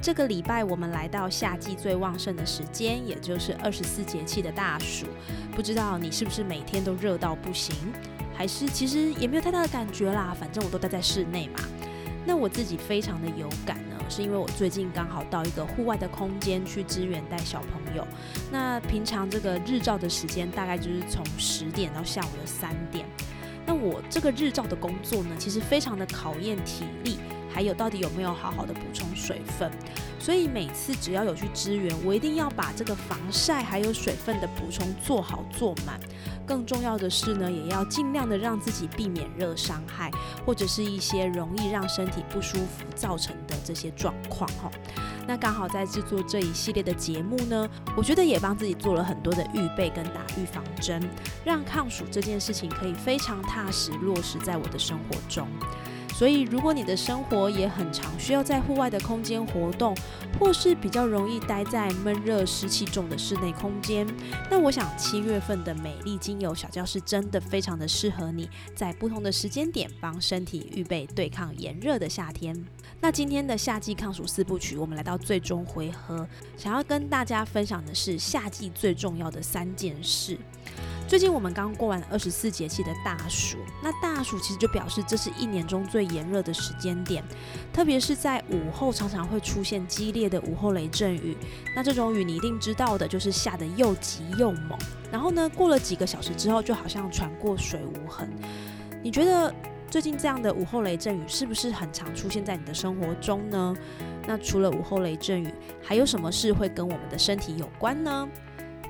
这个礼拜我们来到夏季最旺盛的时间，也就是二十四节气的大暑。不知道你是不是每天都热到不行，还是其实也没有太大的感觉啦？反正我都待在室内嘛。那我自己非常的有感呢，是因为我最近刚好到一个户外的空间去支援带小朋友。那平常这个日照的时间大概就是从十点到下午的三点。那我这个日照的工作呢，其实非常的考验体力。还有到底有没有好好的补充水分？所以每次只要有去支援，我一定要把这个防晒还有水分的补充做好做满。更重要的是呢，也要尽量的让自己避免热伤害，或者是一些容易让身体不舒服造成的这些状况哈。那刚好在制作这一系列的节目呢，我觉得也帮自己做了很多的预备跟打预防针，让抗暑这件事情可以非常踏实落实在我的生活中。所以，如果你的生活也很长需要在户外的空间活动，或是比较容易待在闷热湿气重的室内空间，那我想七月份的美丽精油小教室真的非常的适合你，在不同的时间点帮身体预备对抗炎热的夏天。那今天的夏季抗暑四部曲，我们来到最终回合，想要跟大家分享的是夏季最重要的三件事。最近我们刚过完二十四节气的大暑，那大暑其实就表示这是一年中最炎热的时间点，特别是在午后常常会出现激烈的午后雷阵雨。那这种雨你一定知道的，就是下的又急又猛，然后呢，过了几个小时之后，就好像船过水无痕。你觉得最近这样的午后雷阵雨是不是很常出现在你的生活中呢？那除了午后雷阵雨，还有什么事会跟我们的身体有关呢？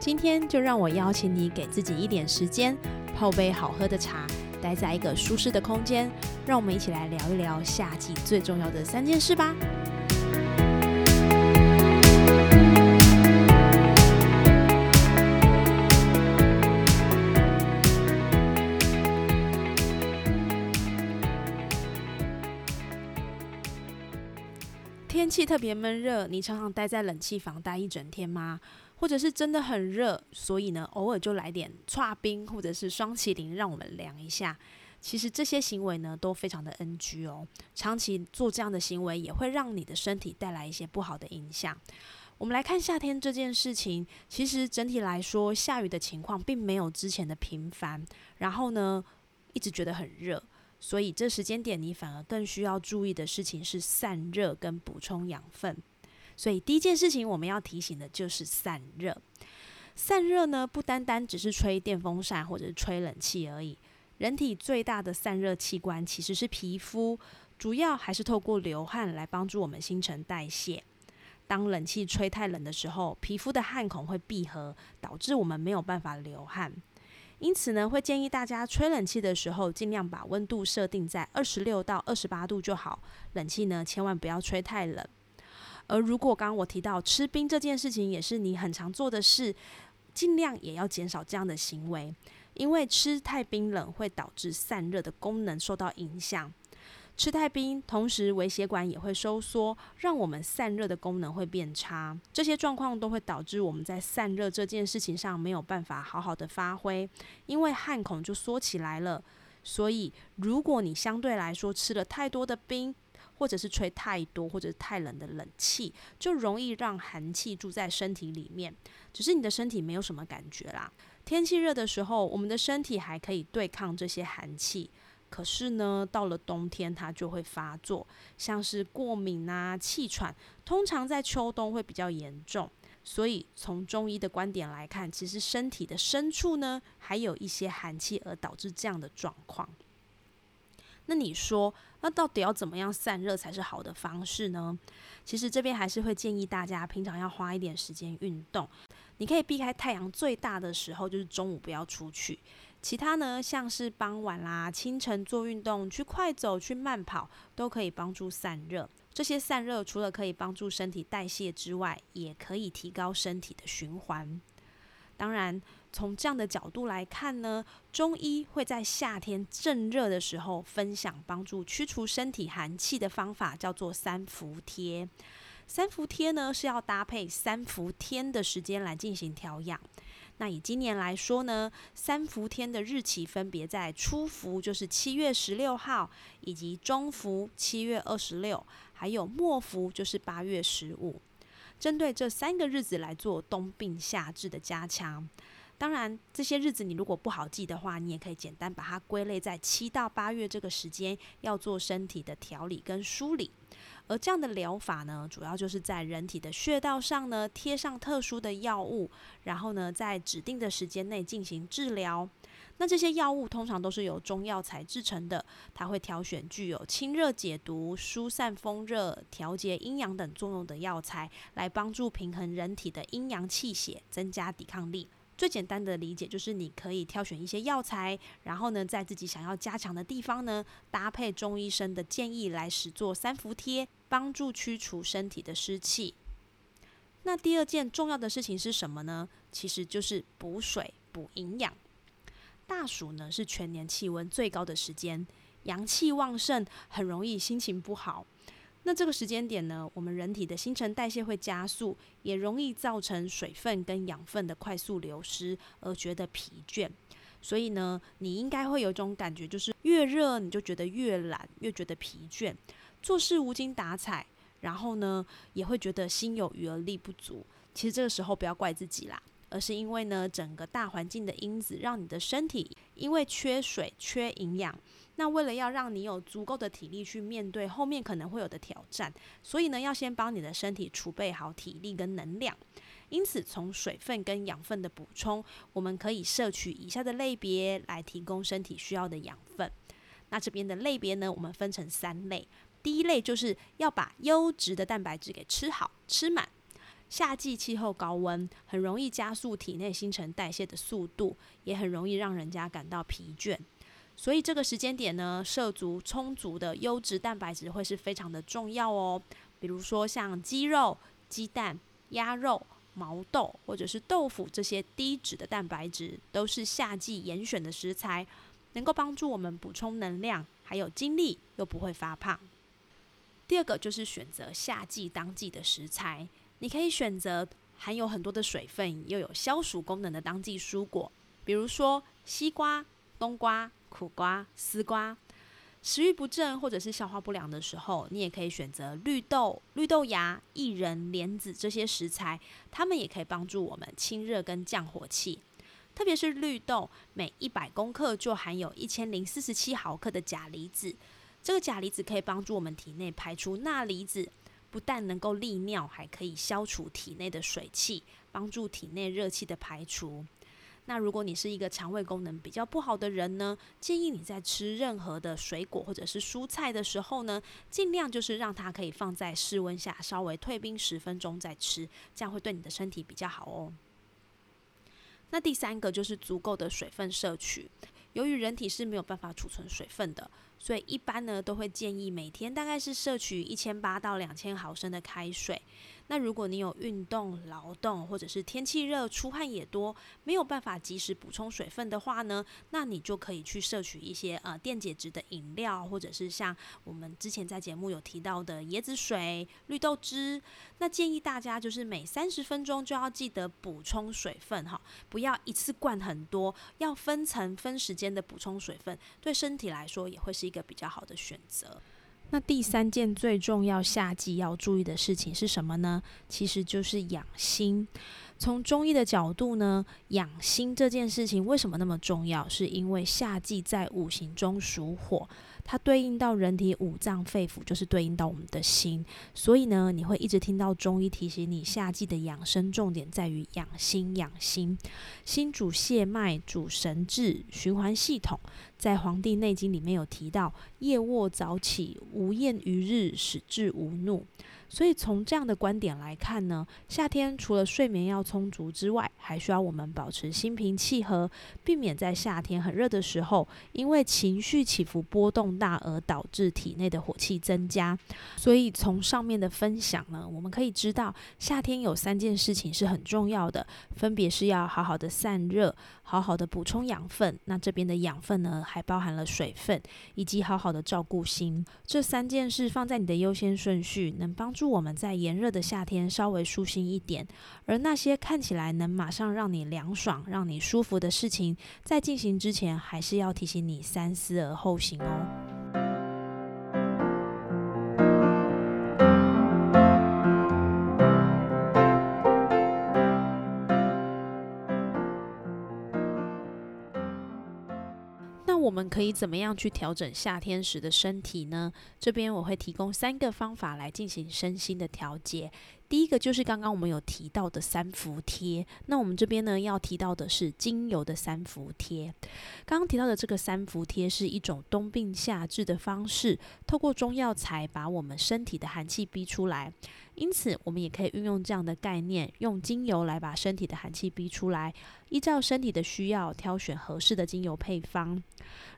今天就让我邀请你给自己一点时间，泡杯好喝的茶，待在一个舒适的空间，让我们一起来聊一聊夏季最重要的三件事吧。天气特别闷热，你常常待在冷气房待一整天吗？或者是真的很热，所以呢，偶尔就来点搓冰或者是双麒麟，让我们凉一下。其实这些行为呢，都非常的 NG 哦。长期做这样的行为，也会让你的身体带来一些不好的影响。我们来看夏天这件事情，其实整体来说，下雨的情况并没有之前的频繁。然后呢，一直觉得很热，所以这时间点你反而更需要注意的事情是散热跟补充养分。所以第一件事情我们要提醒的就是散热。散热呢，不单单只是吹电风扇或者是吹冷气而已。人体最大的散热器官其实是皮肤，主要还是透过流汗来帮助我们新陈代谢。当冷气吹太冷的时候，皮肤的汗孔会闭合，导致我们没有办法流汗。因此呢，会建议大家吹冷气的时候，尽量把温度设定在二十六到二十八度就好。冷气呢，千万不要吹太冷。而如果刚刚我提到吃冰这件事情，也是你很常做的事，尽量也要减少这样的行为，因为吃太冰冷会导致散热的功能受到影响。吃太冰，同时微血管也会收缩，让我们散热的功能会变差。这些状况都会导致我们在散热这件事情上没有办法好好的发挥，因为汗孔就缩起来了。所以，如果你相对来说吃了太多的冰，或者是吹太多或者太冷的冷气，就容易让寒气住在身体里面。只是你的身体没有什么感觉啦。天气热的时候，我们的身体还可以对抗这些寒气。可是呢，到了冬天，它就会发作，像是过敏啊、气喘，通常在秋冬会比较严重。所以从中医的观点来看，其实身体的深处呢，还有一些寒气，而导致这样的状况。那你说，那到底要怎么样散热才是好的方式呢？其实这边还是会建议大家平常要花一点时间运动。你可以避开太阳最大的时候，就是中午不要出去。其他呢，像是傍晚啦、清晨做运动，去快走、去慢跑，都可以帮助散热。这些散热除了可以帮助身体代谢之外，也可以提高身体的循环。当然，从这样的角度来看呢，中医会在夏天正热的时候分享帮助驱除身体寒气的方法，叫做三伏贴。三伏贴呢是要搭配三伏天的时间来进行调养。那以今年来说呢，三伏天的日期分别在初伏，就是七月十六号，以及中伏七月二十六，还有末伏就是八月十五。针对这三个日子来做冬病夏治的加强。当然，这些日子你如果不好记的话，你也可以简单把它归类在七到八月这个时间要做身体的调理跟梳理。而这样的疗法呢，主要就是在人体的穴道上呢贴上特殊的药物，然后呢在指定的时间内进行治疗。那这些药物通常都是由中药材制成的，它会挑选具有清热解毒、疏散风热、调节阴阳等作用的药材，来帮助平衡人体的阴阳气血，增加抵抗力。最简单的理解就是，你可以挑选一些药材，然后呢，在自己想要加强的地方呢，搭配中医生的建议来使做三伏贴，帮助驱除身体的湿气。那第二件重要的事情是什么呢？其实就是补水、补营养。大暑呢是全年气温最高的时间，阳气旺盛，很容易心情不好。那这个时间点呢，我们人体的新陈代谢会加速，也容易造成水分跟养分的快速流失，而觉得疲倦。所以呢，你应该会有一种感觉，就是越热你就觉得越懒，越觉得疲倦，做事无精打采，然后呢，也会觉得心有余而力不足。其实这个时候不要怪自己啦。而是因为呢，整个大环境的因子让你的身体因为缺水、缺营养，那为了要让你有足够的体力去面对后面可能会有的挑战，所以呢，要先帮你的身体储备好体力跟能量。因此，从水分跟养分的补充，我们可以摄取以下的类别来提供身体需要的养分。那这边的类别呢，我们分成三类。第一类就是要把优质的蛋白质给吃好、吃满。夏季气候高温，很容易加速体内新陈代谢的速度，也很容易让人家感到疲倦。所以这个时间点呢，摄足充足的优质蛋白质会是非常的重要哦。比如说像鸡肉、鸡蛋、鸭肉、毛豆或者是豆腐这些低脂的蛋白质，都是夏季严选的食材，能够帮助我们补充能量，还有精力，又不会发胖。第二个就是选择夏季当季的食材。你可以选择含有很多的水分又有消暑功能的当季蔬果，比如说西瓜、冬瓜、苦瓜、丝瓜。食欲不振或者是消化不良的时候，你也可以选择绿豆、绿豆芽、薏仁、莲子这些食材，它们也可以帮助我们清热跟降火气。特别是绿豆，每一百公克就含有一千零四十七毫克的钾离子，这个钾离子可以帮助我们体内排出钠离子。不但能够利尿，还可以消除体内的水气，帮助体内热气的排除。那如果你是一个肠胃功能比较不好的人呢，建议你在吃任何的水果或者是蔬菜的时候呢，尽量就是让它可以放在室温下稍微退冰十分钟再吃，这样会对你的身体比较好哦。那第三个就是足够的水分摄取，由于人体是没有办法储存水分的。所以一般呢，都会建议每天大概是摄取一千八到两千毫升的开水。那如果你有运动、劳动，或者是天气热、出汗也多，没有办法及时补充水分的话呢，那你就可以去摄取一些呃电解质的饮料，或者是像我们之前在节目有提到的椰子水、绿豆汁。那建议大家就是每三十分钟就要记得补充水分哈，不要一次灌很多，要分层分时间的补充水分，对身体来说也会是一个比较好的选择。那第三件最重要夏季要注意的事情是什么呢？其实就是养心。从中医的角度呢，养心这件事情为什么那么重要？是因为夏季在五行中属火。它对应到人体五脏肺腑，就是对应到我们的心，所以呢，你会一直听到中医提醒你，夏季的养生重点在于养心。养心，心主血脉，主神志，循环系统。在《黄帝内经》里面有提到，夜卧早起，无厌于日，使志无怒。所以从这样的观点来看呢，夏天除了睡眠要充足之外，还需要我们保持心平气和，避免在夏天很热的时候，因为情绪起伏波动大而导致体内的火气增加。所以从上面的分享呢，我们可以知道，夏天有三件事情是很重要的，分别是要好好的散热，好好的补充养分。那这边的养分呢，还包含了水分，以及好好的照顾心。这三件事放在你的优先顺序，能帮祝我们在炎热的夏天稍微舒心一点。而那些看起来能马上让你凉爽、让你舒服的事情，在进行之前，还是要提醒你三思而后行哦。我们可以怎么样去调整夏天时的身体呢？这边我会提供三个方法来进行身心的调节。第一个就是刚刚我们有提到的三伏贴，那我们这边呢要提到的是精油的三伏贴。刚刚提到的这个三伏贴是一种冬病夏治的方式，透过中药材把我们身体的寒气逼出来。因此，我们也可以运用这样的概念，用精油来把身体的寒气逼出来，依照身体的需要挑选合适的精油配方。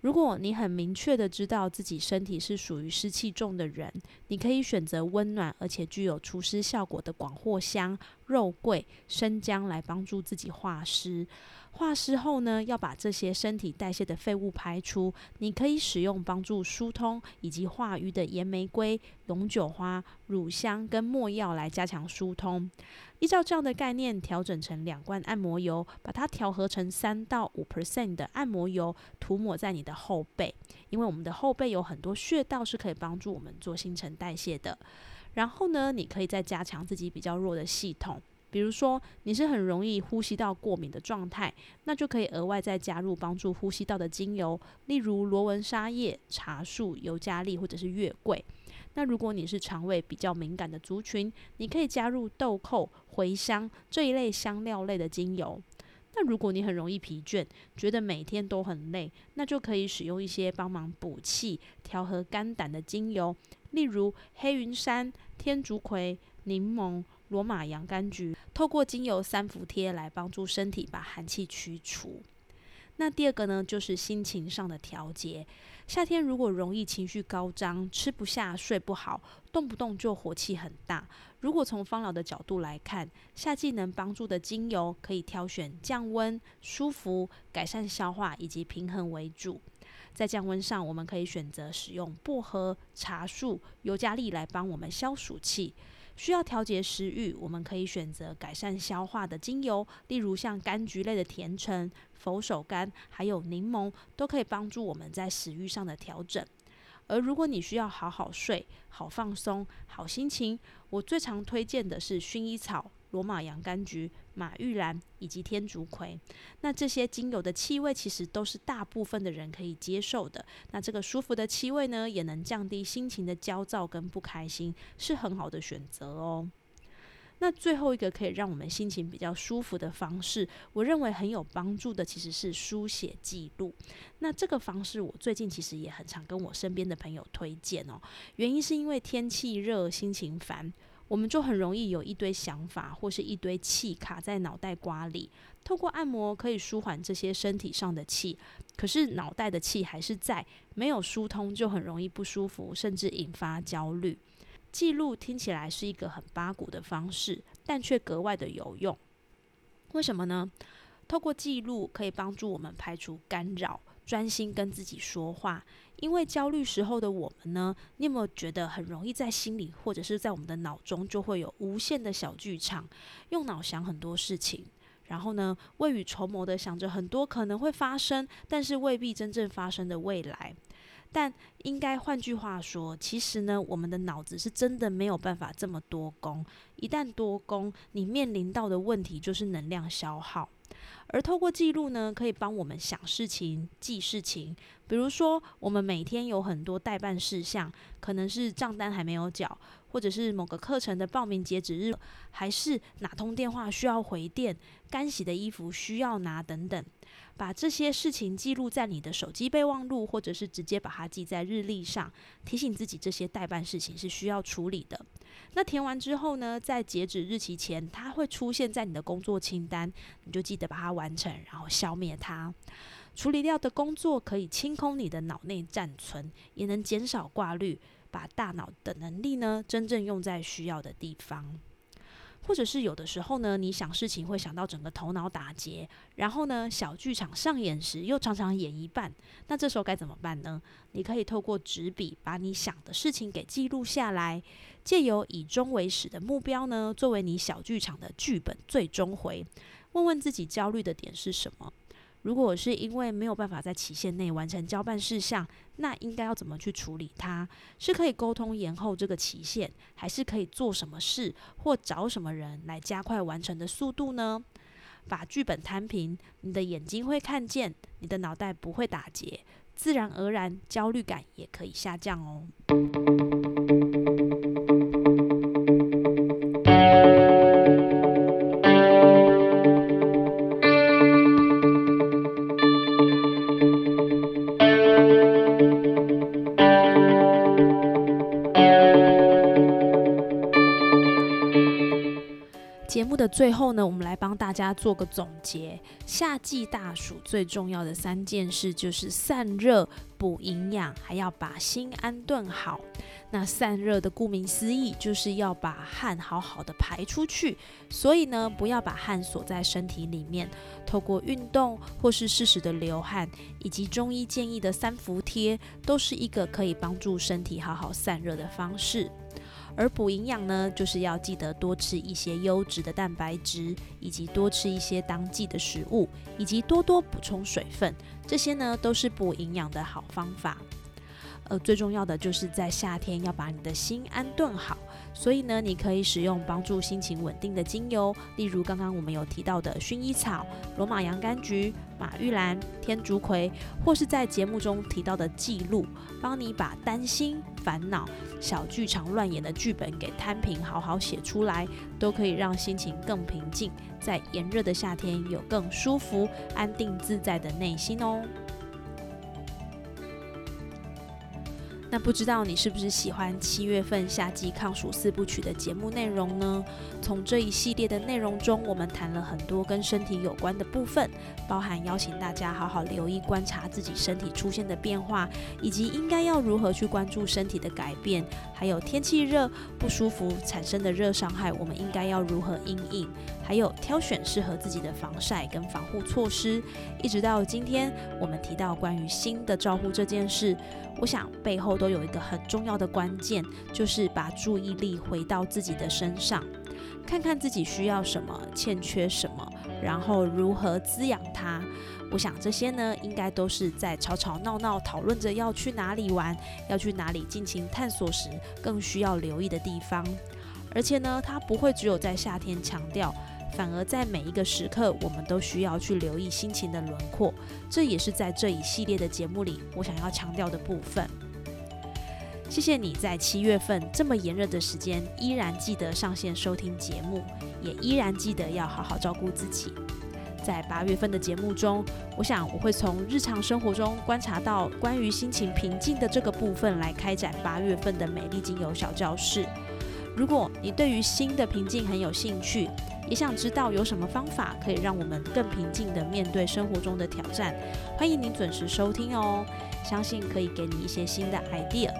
如果你很明确的知道自己身体是属于湿气重的人，你可以选择温暖而且具有除湿效果的广藿香、肉桂、生姜来帮助自己化湿。化湿后呢，要把这些身体代谢的废物排出。你可以使用帮助疏通以及化瘀的岩玫瑰、永久花、乳香跟没药来加强疏通。依照这样的概念，调整成两罐按摩油，把它调和成三到五 percent 的按摩油，涂抹在你的后背。因为我们的后背有很多穴道是可以帮助我们做新陈代谢的。然后呢，你可以再加强自己比较弱的系统。比如说，你是很容易呼吸道过敏的状态，那就可以额外再加入帮助呼吸道的精油，例如罗纹沙叶、茶树、尤加利或者是月桂。那如果你是肠胃比较敏感的族群，你可以加入豆蔻、茴香这一类香料类的精油。那如果你很容易疲倦，觉得每天都很累，那就可以使用一些帮忙补气、调和肝胆的精油，例如黑云杉、天竺葵、柠檬。罗马洋甘菊，透过精油三伏贴来帮助身体把寒气驱除。那第二个呢，就是心情上的调节。夏天如果容易情绪高涨，吃不下、睡不好，动不动就火气很大。如果从芳老的角度来看，夏季能帮助的精油，可以挑选降温、舒服、改善消化以及平衡为主。在降温上，我们可以选择使用薄荷、茶树、尤加利来帮我们消暑气。需要调节食欲，我们可以选择改善消化的精油，例如像柑橘类的甜橙、佛手柑，还有柠檬，都可以帮助我们在食欲上的调整。而如果你需要好好睡、好放松、好心情，我最常推荐的是薰衣草。罗马洋甘菊、马玉兰以及天竺葵，那这些精油的气味其实都是大部分的人可以接受的。那这个舒服的气味呢，也能降低心情的焦躁跟不开心，是很好的选择哦。那最后一个可以让我们心情比较舒服的方式，我认为很有帮助的其实是书写记录。那这个方式我最近其实也很常跟我身边的朋友推荐哦。原因是因为天气热，心情烦。我们就很容易有一堆想法或是一堆气卡在脑袋瓜里，透过按摩可以舒缓这些身体上的气，可是脑袋的气还是在，没有疏通就很容易不舒服，甚至引发焦虑。记录听起来是一个很八股的方式，但却格外的有用。为什么呢？透过记录可以帮助我们排除干扰，专心跟自己说话。因为焦虑时候的我们呢，你有没有觉得很容易在心里或者是在我们的脑中就会有无限的小剧场，用脑想很多事情，然后呢未雨绸缪的想着很多可能会发生，但是未必真正发生的未来。但应该换句话说，其实呢，我们的脑子是真的没有办法这么多功。一旦多功，你面临到的问题就是能量消耗。而透过记录呢，可以帮我们想事情、记事情。比如说，我们每天有很多代办事项，可能是账单还没有缴，或者是某个课程的报名截止日，还是哪通电话需要回电，干洗的衣服需要拿等等。把这些事情记录在你的手机备忘录，或者是直接把它记在日历上，提醒自己这些代办事情是需要处理的。那填完之后呢，在截止日期前，它会出现在你的工作清单，你就记得把它完成，然后消灭它。处理掉的工作可以清空你的脑内暂存，也能减少挂虑，把大脑的能力呢真正用在需要的地方。或者是有的时候呢，你想事情会想到整个头脑打结，然后呢，小剧场上演时又常常演一半，那这时候该怎么办呢？你可以透过纸笔把你想的事情给记录下来，借由以终为始的目标呢，作为你小剧场的剧本最终回，问问自己焦虑的点是什么。如果是因为没有办法在期限内完成交办事项，那应该要怎么去处理它？是可以沟通延后这个期限，还是可以做什么事或找什么人来加快完成的速度呢？把剧本摊平，你的眼睛会看见，你的脑袋不会打结，自然而然焦虑感也可以下降哦。最后呢，我们来帮大家做个总结。夏季大暑最重要的三件事就是散热、补营养，还要把心安顿好。那散热的顾名思义，就是要把汗好好的排出去。所以呢，不要把汗锁在身体里面，透过运动或是适时的流汗，以及中医建议的三伏贴，都是一个可以帮助身体好好散热的方式。而补营养呢，就是要记得多吃一些优质的蛋白质，以及多吃一些当季的食物，以及多多补充水分，这些呢都是补营养的好方法。呃，最重要的就是在夏天要把你的心安顿好，所以呢，你可以使用帮助心情稳定的精油，例如刚刚我们有提到的薰衣草、罗马洋甘菊、马玉兰、天竺葵，或是在节目中提到的记录，帮你把担心、烦恼、小剧场乱演的剧本给摊平，好好写出来，都可以让心情更平静，在炎热的夏天有更舒服、安定自在的内心哦。那不知道你是不是喜欢七月份夏季抗暑四部曲的节目内容呢？从这一系列的内容中，我们谈了很多跟身体有关的部分，包含邀请大家好好留意观察自己身体出现的变化，以及应该要如何去关注身体的改变，还有天气热不舒服产生的热伤害，我们应该要如何应应，还有挑选适合自己的防晒跟防护措施，一直到今天我们提到关于新的照护这件事。我想背后都有一个很重要的关键，就是把注意力回到自己的身上，看看自己需要什么，欠缺什么，然后如何滋养它。我想这些呢，应该都是在吵吵闹闹讨论着要去哪里玩，要去哪里尽情探索时，更需要留意的地方。而且呢，它不会只有在夏天强调。反而在每一个时刻，我们都需要去留意心情的轮廓，这也是在这一系列的节目里我想要强调的部分。谢谢你在七月份这么炎热的时间，依然记得上线收听节目，也依然记得要好好照顾自己。在八月份的节目中，我想我会从日常生活中观察到关于心情平静的这个部分来开展八月份的美丽精油小教室。如果你对于心的平静很有兴趣，也想知道有什么方法可以让我们更平静地面对生活中的挑战，欢迎您准时收听哦，相信可以给你一些新的 idea。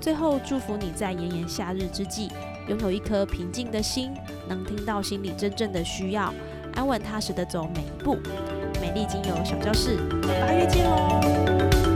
最后祝福你在炎炎夏日之际，拥有一颗平静的心，能听到心里真正的需要，安稳踏实的走每一步。美丽精油小教室，八月见哦！